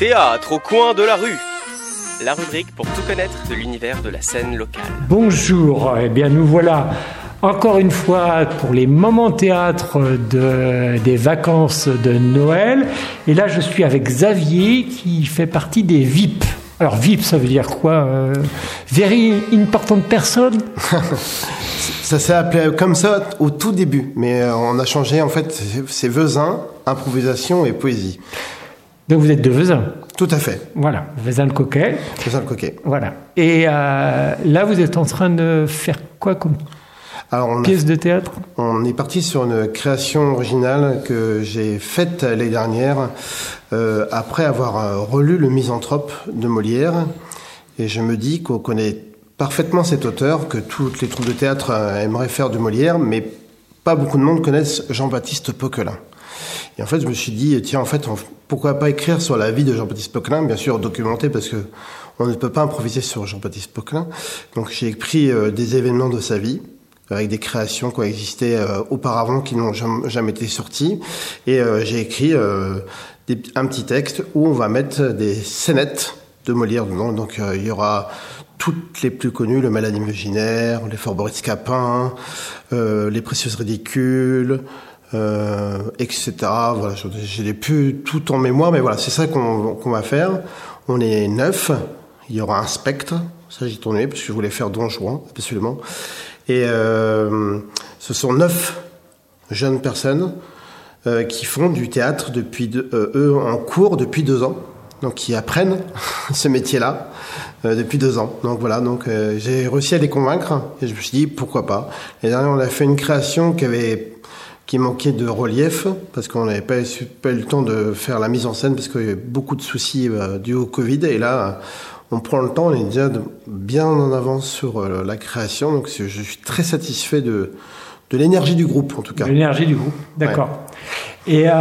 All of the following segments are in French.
Théâtre au coin de la rue. La rubrique pour tout connaître de l'univers de la scène locale. Bonjour, eh bien nous voilà encore une fois pour les moments théâtre de, des vacances de Noël. Et là je suis avec Xavier qui fait partie des VIP. Alors VIP ça veut dire quoi euh, Very important person? Ça s'est appelé comme ça au tout début, mais euh, on a changé en fait, c'est Vezin, improvisation et poésie. Donc vous êtes de Vezin Tout à fait. Voilà, Vezin le coquet. Vezin le coquet. Voilà. Et euh, là vous êtes en train de faire quoi comme Alors, on a- pièce de théâtre? On est parti sur une création originale que j'ai faite l'année dernière euh, après avoir euh, relu Le Misanthrope de Molière. Et je me dis qu'on connaît parfaitement cet auteur, que toutes les troupes de théâtre aimeraient faire de Molière, mais pas beaucoup de monde connaissent Jean-Baptiste Poquelin. Et en fait, je me suis dit, tiens, en fait, pourquoi pas écrire sur la vie de Jean-Baptiste Poquelin, bien sûr documenté, parce que on ne peut pas improviser sur Jean-Baptiste Poquelin. Donc j'ai écrit euh, des événements de sa vie, avec des créations qui ont existé euh, auparavant, qui n'ont jamais, été sorties. Et euh, j'ai écrit un petit texte où on va mettre des scénettes de Molière dedans. Donc il y aura toutes les plus connues, le Malade imaginaire, les Forboris Capin, les Précieuses ridicules, euh, etc. Voilà, je- n'ai plus tout en mémoire, mais voilà, c'est ça qu'on va faire. On est neuf, il y aura un spectre, ça j'ai tourné parce que je voulais faire Don Juan, absolument. Et euh, ce sont neuf jeunes personnes euh, qui font du théâtre depuis deux- eux en cours depuis deux ans, donc qui apprennent ce métier-là depuis deux ans. Donc voilà, donc j'ai réussi à les convaincre et je me suis dit pourquoi pas. L'année dernière, on a fait une création qui avait qui manquait de relief parce qu'on n'avait pas, eu le temps de faire la mise en scène parce qu'il y avait beaucoup de soucis euh, dus au Covid et là on prend le temps, on est déjà de- bien en avance sur euh, la création donc je je suis très satisfait de, de l'énergie du groupe en tout cas. L'énergie du groupe, d'accord. Et, euh,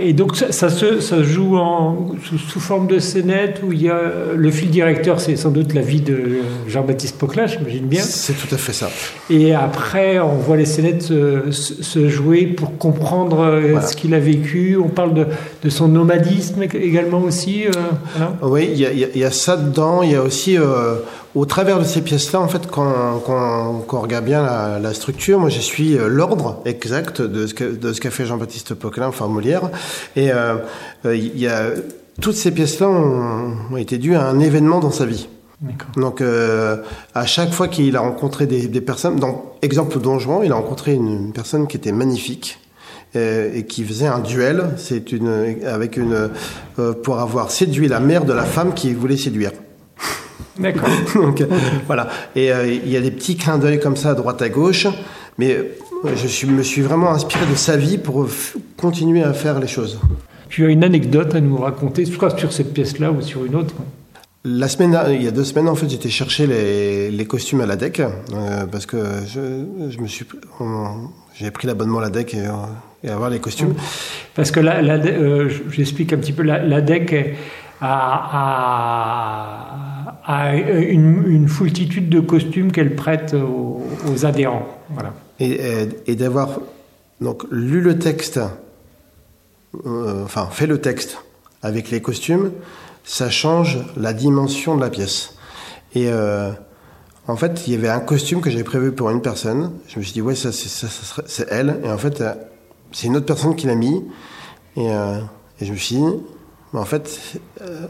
et donc ça, ça se, ça joue en, sous, sous forme de scénette où il y a le fil directeur, c'est sans doute la vie de Jean-Baptiste Poquelin, j'imagine bien. C'est tout à fait ça. Et après, on voit les scénettes se, jouer pour comprendre euh, Voilà. ce qu'il a vécu. On parle de, de son nomadisme également aussi. euh, voilà. Oui, il y a, y y ça dedans. Il y a aussi, euh, au travers de ces pièces-là, en fait, quand, quand, quand on regarde bien la, la structure, moi, je suis euh, l'ordre exact de ce que- de ce qu'a fait Jean-Baptiste Poquelin, enfin Molière. Et euh, euh, il y a toutes ces pièces-là ont, ont été dues à un événement dans sa vie. D'accord. Donc, euh, à chaque fois qu'il a rencontré des, des personnes, dans exemple Don Juan, il a rencontré une, une personne qui était magnifique euh, et qui faisait un duel. C'est une avec une euh, pour avoir séduit la mère de la femme qui voulait séduire. D'accord. Donc euh, voilà. Et euh, il y a des petits clins d'œil comme ça à droite à gauche, mais euh, je suis, me suis vraiment inspiré de sa vie pour f- continuer à faire les choses. Tu as une anecdote à nous raconter, soit sur cette pièce-là ou sur une autre? La semaine, il y a deux semaines, en fait, j'étais chercher les, les costumes à la DEC euh, parce que je, je me suis, on- j'ai pris l'abonnement à la DEC et, euh, et avoir les costumes. Parce que la, la- euh, j'explique un petit peu, la, la DEC a, a- a une, foultitude de costumes qu'elle prête aux, adhérents. Voilà. Et, et- d'avoir donc lu le texte, euh, enfin fait le texte avec les costumes, ça change la dimension de la pièce. Et euh, en fait, il y avait un costume que j'avais prévu pour une personne. Je me suis dit ouais, ça c'est elle. Et en fait, euh, c'est une autre personne qui l'a mis. Et, euh, et je me suis dit, en fait, euh,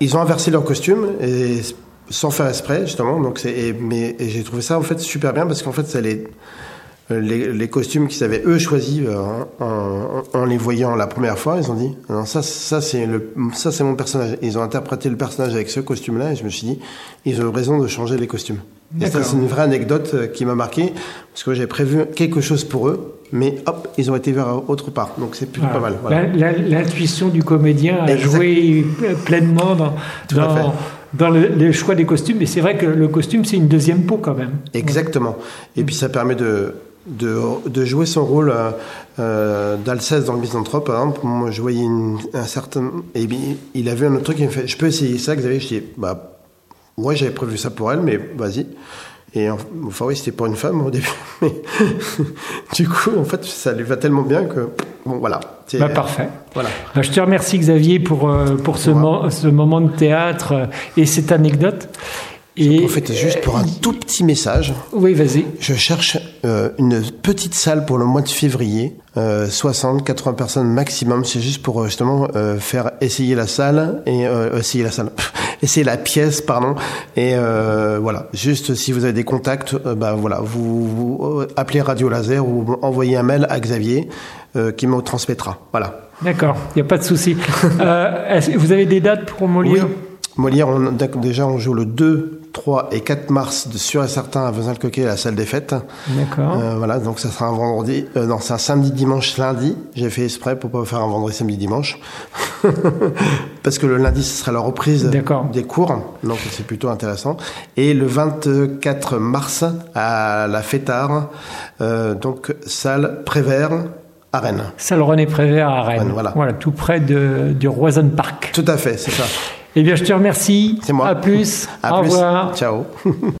ils ont inversé leur costume et sans faire exprès justement. Donc c'est et- mais j'ai trouvé ça en fait super bien parce qu'en fait ça les les, les costumes qu'ils avaient eux choisis euh, en, les voyant la première fois, ils ont dit non ça ça c'est le ça c'est mon personnage. Ils ont interprété le personnage avec ce costume-là et je me suis dit ils ont raison de changer les costumes. Et ça c'est une vraie anecdote euh, qui m'a marqué parce que j'ai prévu quelque chose pour eux, mais hop ils ont été vers autre part. Donc c'est plutôt pas mal. voilà. L'intuition du comédien a joué pleinement dans, Tout à fait. dans, dans le, le choix des costumes. Et c'est vrai que le costume, c'est une deuxième peau quand même. Exactement. Et puis ça permet de, de, de jouer son rôle euh, euh, d'Alceste dans le Misanthrope. Par exemple, moi je voyais une- un certain. Et puis, il a vu un autre truc, il me fait Je peux essayer ça, Xavier? Je dis Bah, ouais, j'avais prévu ça pour elle, mais vas-y. Et en- enfin, oui, c'était pour une femme au début. Mais du coup, en fait, ça lui va tellement bien que bon, voilà. Bah, parfait. Voilà. Bah, je te remercie Xavier pour, euh, pour ce, mo- ce moment de théâtre euh, et cette anecdote. Et Profitez juste pour un tout petit message. oui, vas-y. Je cherche euh, une petite salle pour le mois de février, euh, 60, 80 personnes maximum. C'est juste pour euh, justement euh, faire essayer la salle et euh, essayer la salle, essayer la pièce, pardon. Et euh, voilà, juste si vous avez des contacts, euh, bah voilà, vous, vous, euh, appelez Radio Laser ou envoyez un mail à Xavier euh, qui me transmettra. Voilà. D'accord, il n'y a pas de souci. Euh, vous avez des dates pour Oui. Molière Molière, on, d'accord, déjà on joue le 2, 3 et 4 mars de sûr et certain à Vezin-le-Coquet à la salle des fêtes. D'accord. Euh, voilà, donc ça sera un vendredi, euh, non, c'est un samedi, dimanche, lundi. J'ai fait exprès pour pas faire un vendredi, samedi, dimanche, parce que le lundi ce sera la reprise des cours, donc c'est plutôt intéressant. Et le 24 mars à la Fêtard, euh, donc salle Prévert à Rennes. Salle René Prévert à Rennes. Rennes, voilà. tout près de, du Roison Park. Tout à fait, c'est ça. Eh bien, je te remercie. C'est moi. À plus. À Au plus. revoir. Ciao.